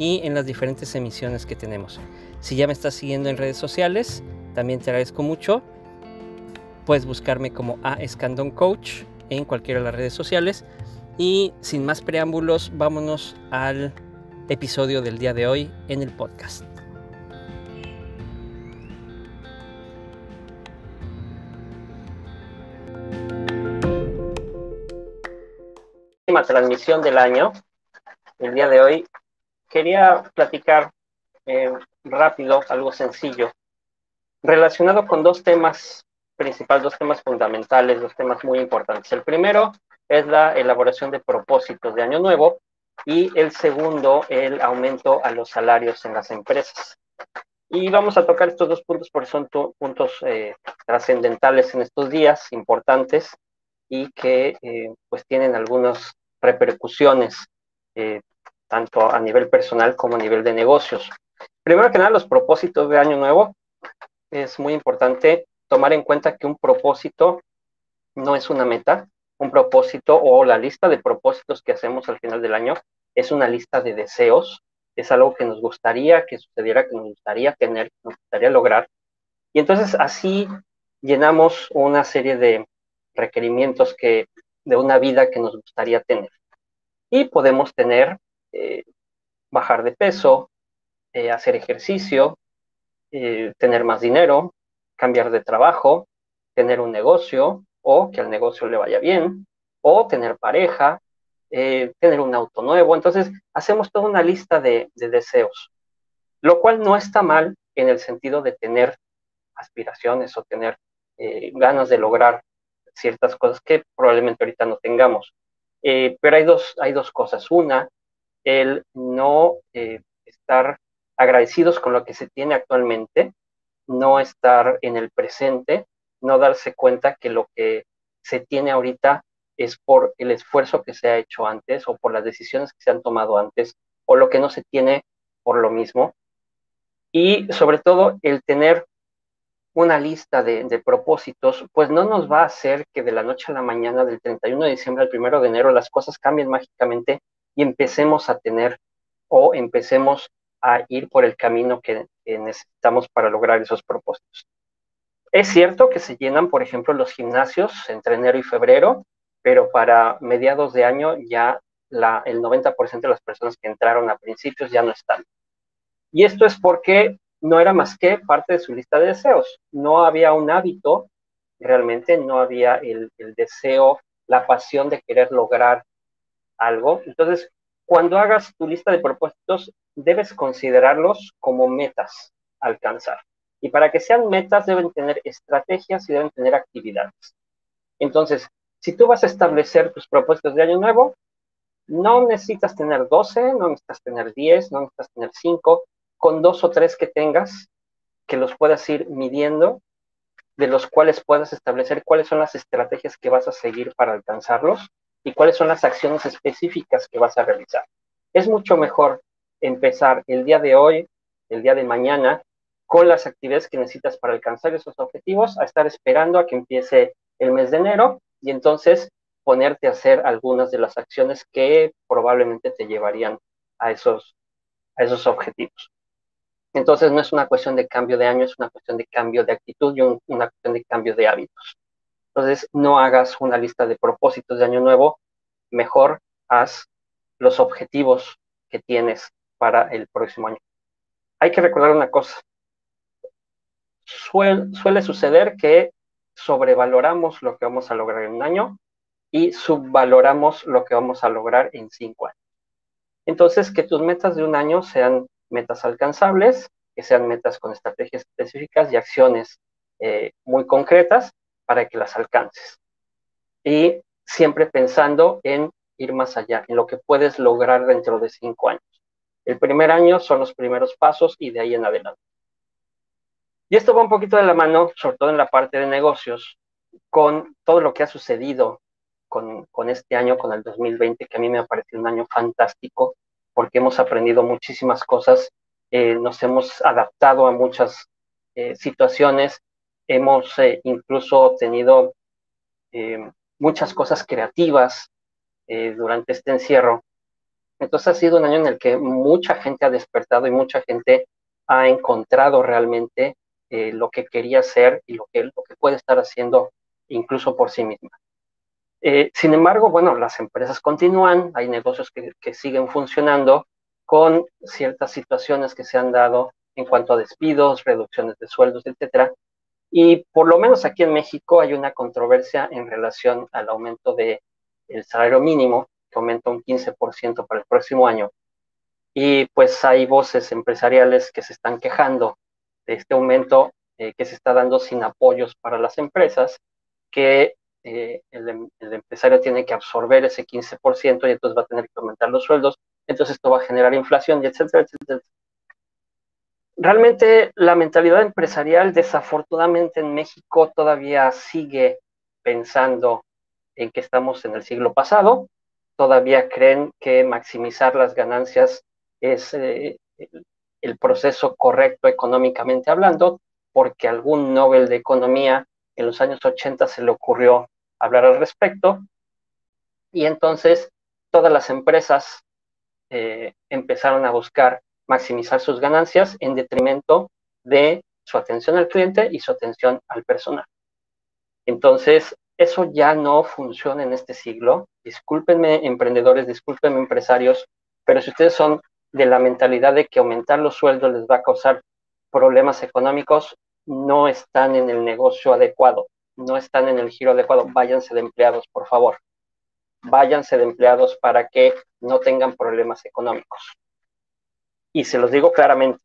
y en las diferentes emisiones que tenemos. Si ya me estás siguiendo en redes sociales, también te agradezco mucho. Puedes buscarme como A Escandón Coach en cualquiera de las redes sociales. Y sin más preámbulos, vámonos al episodio del día de hoy en el podcast. Transmisión del año, el día de hoy, quería platicar eh, rápido, algo sencillo, relacionado con dos temas principales, dos temas fundamentales, dos temas muy importantes. El primero es la elaboración de propósitos de año nuevo y el segundo, el aumento a los salarios en las empresas. Y vamos a tocar estos dos puntos porque son puntos eh, trascendentales en estos días, importantes y que eh, pues tienen algunas repercusiones eh, tanto a nivel personal como a nivel de negocios. Primero que nada, los propósitos de año nuevo. Es muy importante tomar en cuenta que un propósito no es una meta, un propósito o la lista de propósitos que hacemos al final del año es una lista de deseos, es algo que nos gustaría que sucediera, que nos gustaría tener, que nos gustaría lograr. Y entonces así llenamos una serie de requerimientos que, de una vida que nos gustaría tener. Y podemos tener, eh, bajar de peso, eh, hacer ejercicio, eh, tener más dinero, cambiar de trabajo, tener un negocio, o que al negocio le vaya bien, o tener pareja, tener un auto nuevo. Entonces, hacemos toda una lista de, deseos, lo cual no está mal en el sentido de tener aspiraciones o tener ganas de lograr ciertas cosas que probablemente ahorita no tengamos. Pero hay dos, hay dos cosas. Una, el no estar agradecidos con lo que se tiene actualmente, no estar en el presente no darse cuenta que lo que se tiene ahorita es por el esfuerzo que se ha hecho antes o por las decisiones que se han tomado antes o lo que no se tiene por lo mismo. Y sobre todo el tener una lista de, propósitos, pues no nos va a hacer que de la noche a la mañana, del 31 de diciembre al 1 de enero, las cosas cambien mágicamente y empecemos a tener o empecemos a ir por el camino que necesitamos para lograr esos propósitos. Es cierto que se llenan, por ejemplo, los gimnasios entre enero y febrero, pero para mediados de año ya la, el 90% de las personas que entraron a principios ya no están. Y esto es porque no era más que parte de su lista de deseos. No había un hábito, realmente no había el, el deseo, la pasión de querer lograr algo. Entonces, cuando hagas tu lista de propósitos, debes considerarlos como metas a alcanzar. Y para que sean metas deben tener estrategias y deben tener actividades. Entonces, si tú vas a establecer tus propósitos de año nuevo, no necesitas tener 12, no necesitas tener 10, no necesitas tener 5, con dos o tres que tengas, que los puedas ir midiendo, de los cuales puedas establecer cuáles son las estrategias que vas a seguir para alcanzarlos y cuáles son las acciones específicas que vas a realizar. Es mucho mejor empezar el día de hoy, el día de mañana, con las actividades que necesitas para alcanzar esos objetivos, a estar esperando a que empiece el mes de enero y entonces ponerte a hacer algunas de las acciones que probablemente te llevarían a esos, a esos objetivos. Entonces no es una cuestión de cambio de año, es una cuestión de cambio de actitud y una cuestión de cambio de hábitos. Entonces no hagas una lista de propósitos de año nuevo, mejor haz los objetivos que tienes para el próximo año. Hay que recordar una cosa, suele, suceder que sobrevaloramos lo que vamos a lograr en un año y subvaloramos lo que vamos a lograr en cinco años. Entonces, que tus metas de un año sean metas alcanzables, que sean metas con estrategias específicas y acciones eh, muy concretas para que las alcances. Y siempre pensando en ir más allá, en lo que puedes lograr dentro de cinco años. El primer año son los primeros pasos y de ahí en adelante. Y esto va un poquito de la mano, sobre todo en la parte de negocios, con todo lo que ha sucedido con, con este año, con el 2020, que a mí me ha parecido un año fantástico, porque hemos aprendido muchísimas cosas, eh, nos hemos adaptado a muchas eh, situaciones, hemos eh, incluso tenido muchas cosas creativas durante este encierro. Entonces ha sido un año en el que mucha gente ha despertado y mucha gente ha encontrado realmente lo que quería hacer y lo que, lo que puede estar haciendo incluso por sí misma. Eh, sin embargo, bueno, las empresas continúan, hay negocios que, que, siguen funcionando con ciertas situaciones que se han dado en cuanto a despidos, reducciones de sueldos, etcétera. Y por lo menos aquí en México hay una controversia en relación al aumento del el salario mínimo, que aumenta un 15% para el próximo año. Y pues hay voces empresariales que se están quejando de este aumento eh, que se está dando sin apoyos para las empresas que eh, em, el, empresario tiene que absorber ese 15% y entonces va a tener que aumentar los sueldos, entonces esto va a generar inflación y etcétera, etcétera. Realmente la mentalidad empresarial desafortunadamente en México todavía sigue pensando en que estamos en el siglo pasado, todavía creen que maximizar las ganancias es eh, el proceso correcto económicamente hablando, porque algún Nobel de Economía en los años 80 se le ocurrió hablar al respecto. Y entonces todas las empresas eh, empezaron a buscar maximizar sus ganancias en detrimento de su atención al cliente y su atención al personal. Entonces, eso ya no funciona en este siglo. Discúlpenme emprendedores, discúlpenme empresarios, pero si ustedes son de la mentalidad de que aumentar los sueldos les va a causar problemas económicos, no están en el negocio adecuado, no están en el giro adecuado, váyanse de empleados, por favor. Váyanse de empleados para que no tengan problemas económicos. Y se los digo claramente,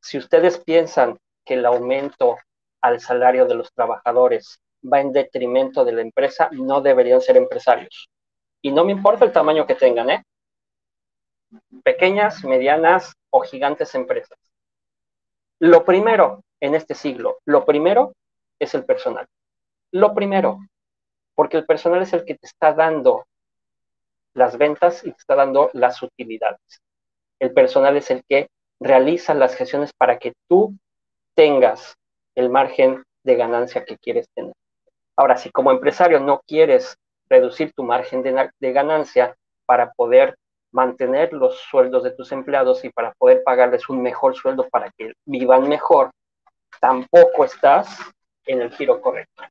si ustedes piensan que el aumento al salario de los trabajadores va en detrimento de la empresa, no deberían ser empresarios. Y no me importa el tamaño que tengan, ¿eh? Pequeñas, medianas o gigantes empresas. Lo primero en este siglo, lo primero es el personal. Lo primero, porque el personal es el que te está dando las ventas y te está dando las utilidades. El personal es el que realiza las gestiones para que tú tengas el margen de ganancia que quieres tener. Ahora, si como empresario no quieres reducir tu margen de, ganancia para poder mantener los sueldos de tus empleados y para poder pagarles un mejor sueldo para que vivan mejor, tampoco estás en el giro correcto.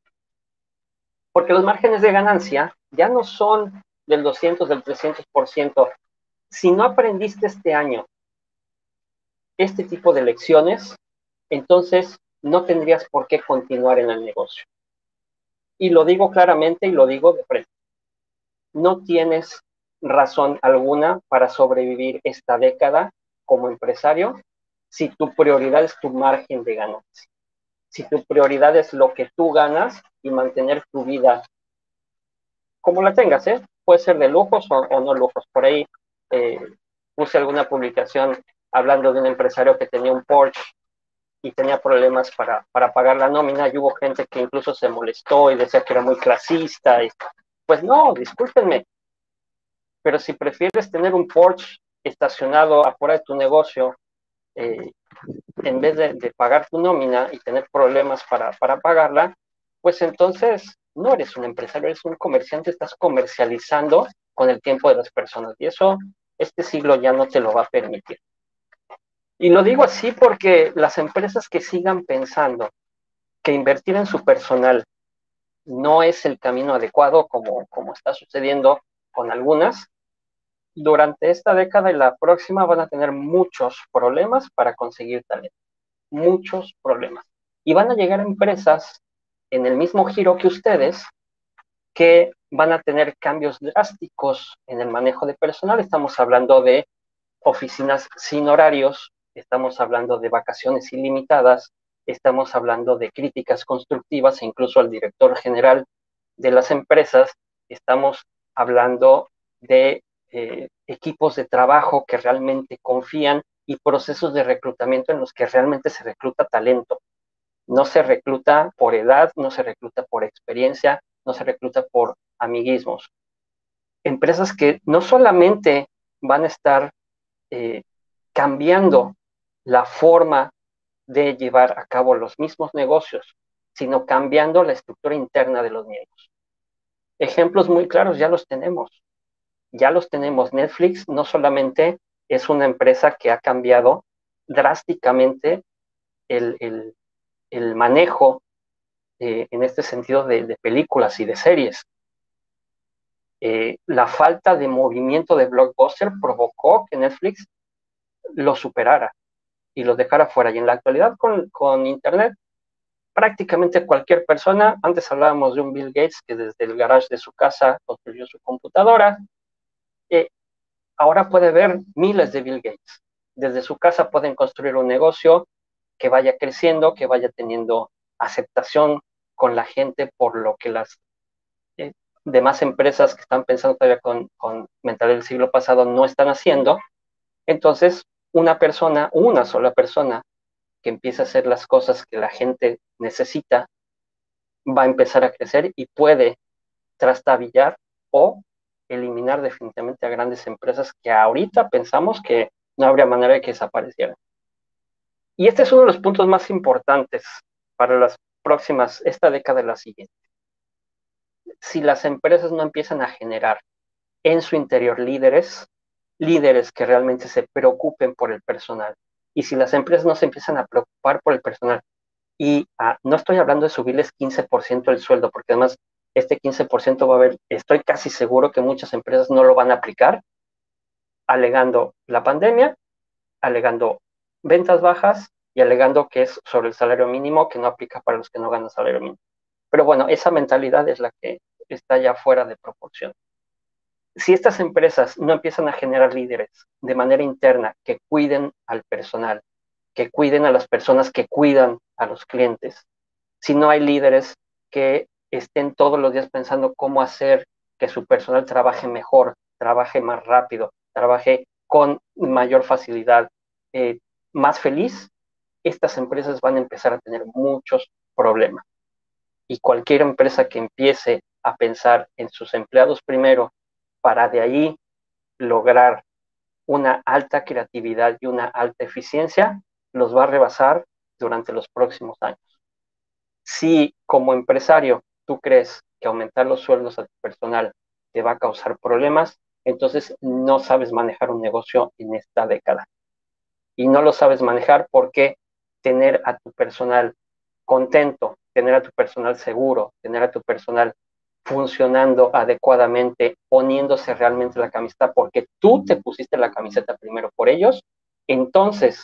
Porque los márgenes de ganancia ya no son del 200, del 300%. Si no aprendiste este año este tipo de lecciones, entonces no tendrías por qué continuar en el negocio. Y lo digo claramente y lo digo de frente. No tienes razón alguna para sobrevivir esta década como empresario si tu prioridad es tu margen de ganancia. Si tu prioridad es lo que tú ganas y mantener tu vida como la tengas, ¿eh? Puede ser de lujos o, no lujos. Por ahí eh, puse alguna publicación hablando de un empresario que tenía un Porsche y tenía problemas para, para pagar la nómina y hubo gente que incluso se molestó y decía que era muy clasista. Y, pues no, discúlpenme, pero si prefieres tener un Porsche estacionado afuera de tu negocio, eh, en vez de, pagar tu nómina y tener problemas para, para pagarla, pues entonces no eres un empresario, eres un comerciante, estás comercializando con el tiempo de las personas. Y eso este siglo ya no te lo va a permitir. Y lo digo así porque las empresas que sigan pensando que invertir en su personal no es el camino adecuado, como, como está sucediendo con algunas, durante esta década y la próxima van a tener muchos problemas para conseguir talento. Muchos problemas. Y van a llegar empresas en el mismo giro que ustedes que van a tener cambios drásticos en el manejo de personal. Estamos hablando de oficinas sin horarios, estamos hablando de vacaciones ilimitadas, estamos hablando de críticas constructivas e incluso al director general de las empresas, estamos hablando de eh, equipos de trabajo que realmente confían y procesos de reclutamiento en los que realmente se recluta talento. No se recluta por edad, no se recluta por experiencia, no se recluta por amiguismos. Empresas que no solamente van a estar eh, cambiando la forma de llevar a cabo los mismos negocios, sino cambiando la estructura interna de los miembros. Ejemplos muy claros ya los tenemos. Ya los tenemos. Netflix no solamente es una empresa que ha cambiado drásticamente el, manejo eh, en este sentido de, películas y de series. Eh, la falta de movimiento de Blockbuster provocó que Netflix lo superara y lo dejara fuera. Y en la actualidad con, con Internet, prácticamente cualquier persona, antes hablábamos de un Bill Gates que desde el garage de su casa construyó su computadora, eh, ahora puede ver miles de Bill Gates. Desde su casa pueden construir un negocio que vaya creciendo, que vaya teniendo aceptación con la gente por lo que las demás empresas que están pensando todavía con, con mentalidad del siglo pasado no están haciendo. Entonces, una persona, una sola persona que empiece a hacer las cosas que la gente necesita, va a empezar a crecer y puede trastabillar o eliminar definitivamente a grandes empresas que ahorita pensamos que no habría manera de que desaparecieran. Y este es uno de los puntos más importantes para las próximas, esta década y la siguiente. Si las empresas no empiezan a generar en su interior líderes, líderes que realmente se preocupen por el personal. Y si las empresas no se empiezan a preocupar por el personal, y ah, no estoy hablando de subirles 15% el sueldo, porque además este 15% va a haber, estoy casi seguro que muchas empresas no lo van a aplicar, alegando la pandemia, alegando ventas bajas y alegando que es sobre el salario mínimo, que no aplica para los que no ganan salario mínimo. Pero bueno, esa mentalidad es la que está ya fuera de proporción si estas empresas no empiezan a generar líderes de manera interna que cuiden al personal, que cuiden a las personas que cuidan a los clientes, si no hay líderes que estén todos los días pensando cómo hacer que su personal trabaje mejor, trabaje más rápido, trabaje con mayor facilidad, eh, más feliz, estas empresas van a empezar a tener muchos problemas. Y cualquier empresa que empiece a pensar en sus empleados primero para de ahí lograr una alta creatividad y una alta eficiencia, los va a rebasar durante los próximos años. Si como empresario tú crees que aumentar los sueldos a tu personal te va a causar problemas, entonces no sabes manejar un negocio en esta década. Y no lo sabes manejar porque tener a tu personal contento, tener a tu personal seguro, tener a tu personal funcionando adecuadamente, poniéndose realmente la camiseta porque tú te pusiste la camiseta primero por ellos, entonces,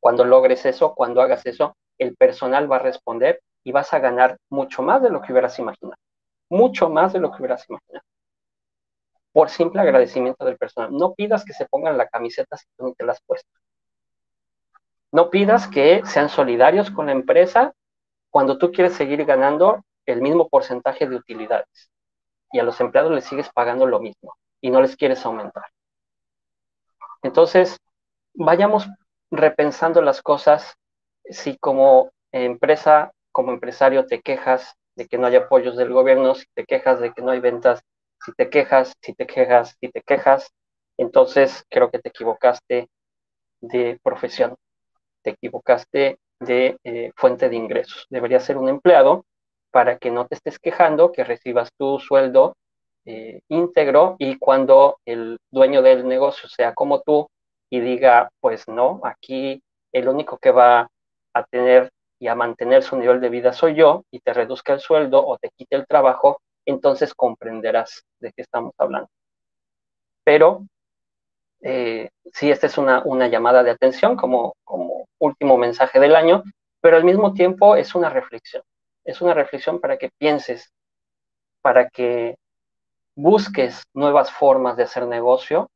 cuando logres eso, cuando hagas eso, el personal va a responder y vas a ganar mucho más de lo que hubieras imaginado, mucho más de lo que hubieras imaginado. Por simple agradecimiento del personal. No pidas que se pongan la camiseta si tú no te la has puesto. No pidas que sean solidarios con la empresa cuando tú quieres seguir ganando el mismo porcentaje de utilidades y a los empleados les sigues pagando lo mismo y no les quieres aumentar. Entonces, vayamos repensando las cosas. Si como empresa, como empresario te quejas de que no hay apoyos del gobierno, si te quejas de que no hay ventas, si te quejas, si te quejas, si te quejas, entonces creo que te equivocaste de profesión, te equivocaste de eh, fuente de ingresos. Debería ser un empleado para que no te estés quejando, que recibas tu sueldo eh, íntegro y cuando el dueño del negocio sea como tú y diga, pues no, aquí el único que va a tener y a mantener su nivel de vida soy yo y te reduzca el sueldo o te quite el trabajo, entonces comprenderás de qué estamos hablando. Pero eh, sí, esta es una, una llamada de atención como, como último mensaje del año, pero al mismo tiempo es una reflexión es una reflexión para que pienses, para que busques nuevas formas de hacer negocio,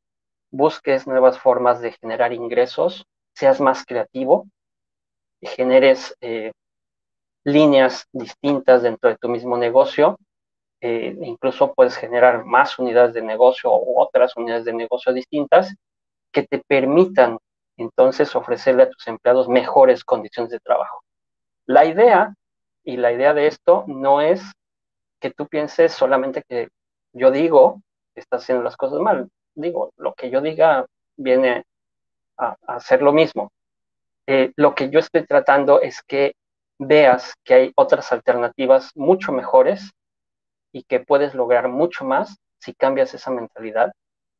busques nuevas formas de generar ingresos, seas más creativo, generes eh, líneas distintas dentro de tu mismo negocio, eh, incluso puedes generar más unidades de negocio u otras unidades de negocio distintas que te permitan entonces ofrecerle a tus empleados mejores condiciones de trabajo. La idea, y la idea de esto no es que tú pienses solamente que yo digo que estás haciendo las cosas mal. Digo, lo que yo diga viene a, hacer lo mismo. Eh, lo que yo estoy tratando es que veas que hay otras alternativas mucho mejores y que puedes lograr mucho más si cambias esa mentalidad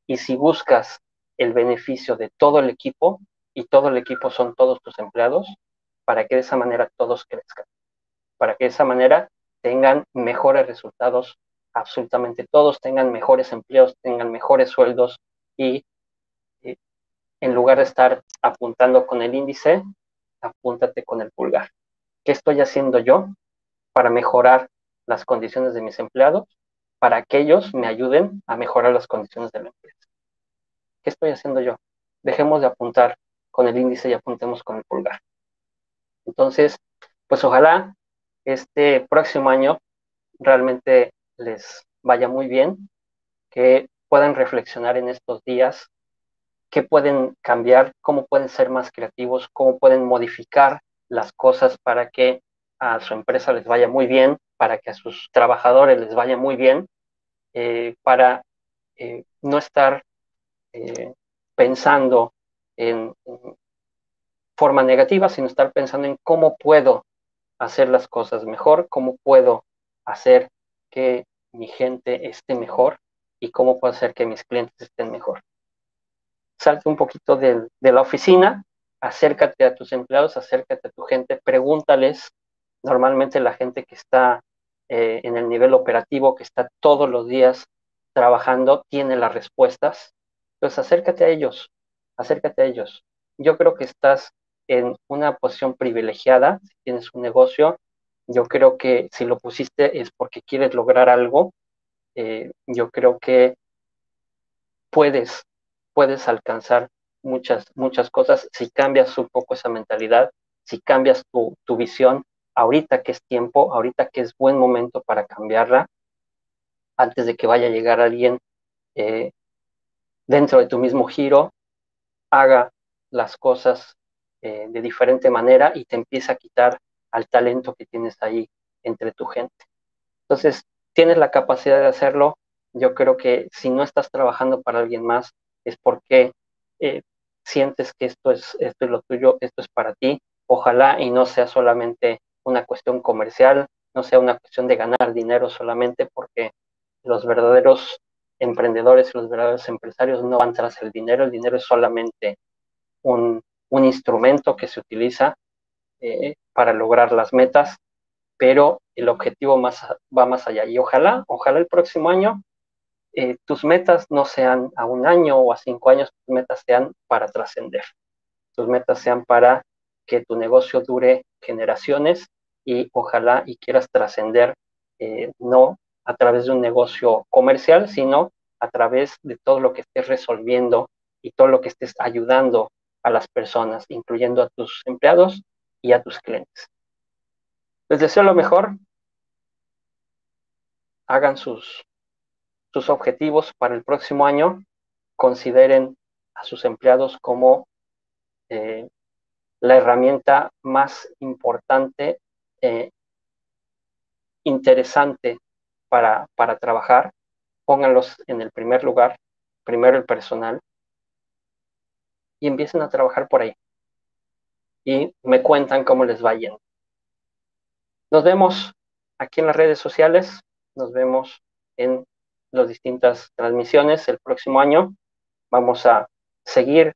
y si buscas el beneficio de todo el equipo y todo el equipo son todos tus empleados para que de esa manera todos crezcan, para que de esa manera tengan mejores resultados, absolutamente todos tengan mejores empleos, tengan mejores sueldos y en lugar de estar apuntando con el índice, apúntate con el pulgar. ¿Qué estoy haciendo yo para mejorar las condiciones de mis empleados? Para que ellos me ayuden a mejorar las condiciones de la empresa. ¿Qué estoy haciendo yo? Dejemos de apuntar con el índice y apuntemos con el pulgar. Entonces, pues ojalá este próximo año realmente les vaya muy bien, que puedan reflexionar en estos días qué pueden cambiar, cómo pueden ser más creativos, cómo pueden modificar las cosas para que a su empresa les vaya muy bien, para que a sus trabajadores les vaya muy bien, eh, para eh, no estar eh, pensando en, en, forma negativa, sino estar pensando en cómo puedo hacer las cosas mejor, cómo puedo hacer que mi gente esté mejor y cómo puedo hacer que mis clientes estén mejor. Salte un poquito de, de la oficina, acércate a tus empleados, acércate a tu gente, pregúntales. Normalmente la gente que está eh, en el nivel operativo, que está todos los días trabajando, tiene las respuestas. Entonces acércate a ellos, acércate a ellos. Yo creo que estás en una posición privilegiada, si tienes un negocio, yo creo que si lo pusiste es porque quieres lograr algo, eh, yo creo que puedes, puedes alcanzar muchas, muchas cosas si cambias un poco esa mentalidad, si cambias tu, tu visión, ahorita que es tiempo, ahorita que es buen momento para cambiarla, antes de que vaya a llegar alguien eh, dentro de tu mismo giro, haga las cosas eh, de diferente manera y te empieza a quitar al talento que tienes ahí entre tu gente. Entonces, tienes la capacidad de hacerlo. Yo creo que si no estás trabajando para alguien más, es porque eh, sientes que esto es, esto es lo tuyo, esto es para ti. Ojalá y no sea solamente una cuestión comercial, no sea una cuestión de ganar dinero solamente, porque los verdaderos emprendedores y los verdaderos empresarios no van tras el dinero, el dinero es solamente un, un instrumento que se utiliza eh, para lograr las metas, pero el objetivo más, va más allá. Y ojalá, ojalá el próximo año eh, tus metas no sean a un año o a cinco años, tus metas sean para trascender. Tus metas sean para que tu negocio dure generaciones y ojalá y quieras trascender eh, no a través de un negocio comercial, sino a través de todo lo que estés resolviendo y todo lo que estés ayudando a las personas, incluyendo a tus empleados y a tus clientes. Les deseo lo mejor. Hagan sus, sus objetivos para el próximo año. Consideren a sus empleados como eh, la herramienta más importante, eh, interesante para, para trabajar. Pónganlos en el primer lugar, primero el personal, y empiecen a trabajar por ahí. Y me cuentan cómo les va yendo. Nos vemos aquí en las redes sociales, nos vemos en las distintas transmisiones el próximo año. Vamos a seguir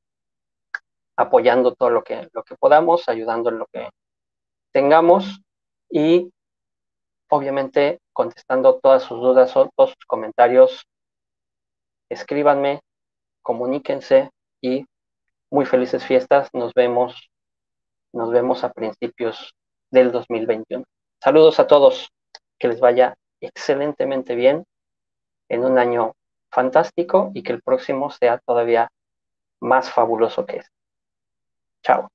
apoyando todo lo que, lo que podamos, ayudando en lo que tengamos y obviamente contestando todas sus dudas, todos sus comentarios. Escríbanme, comuníquense y muy felices fiestas. Nos vemos, nos vemos a principios del 2021. Saludos a todos. Que les vaya excelentemente bien en un año fantástico y que el próximo sea todavía más fabuloso que este. Chao.